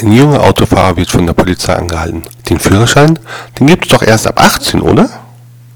Ein junger Autofahrer wird von der Polizei angehalten. Den Führerschein? Den gibt's doch erst ab 18, oder?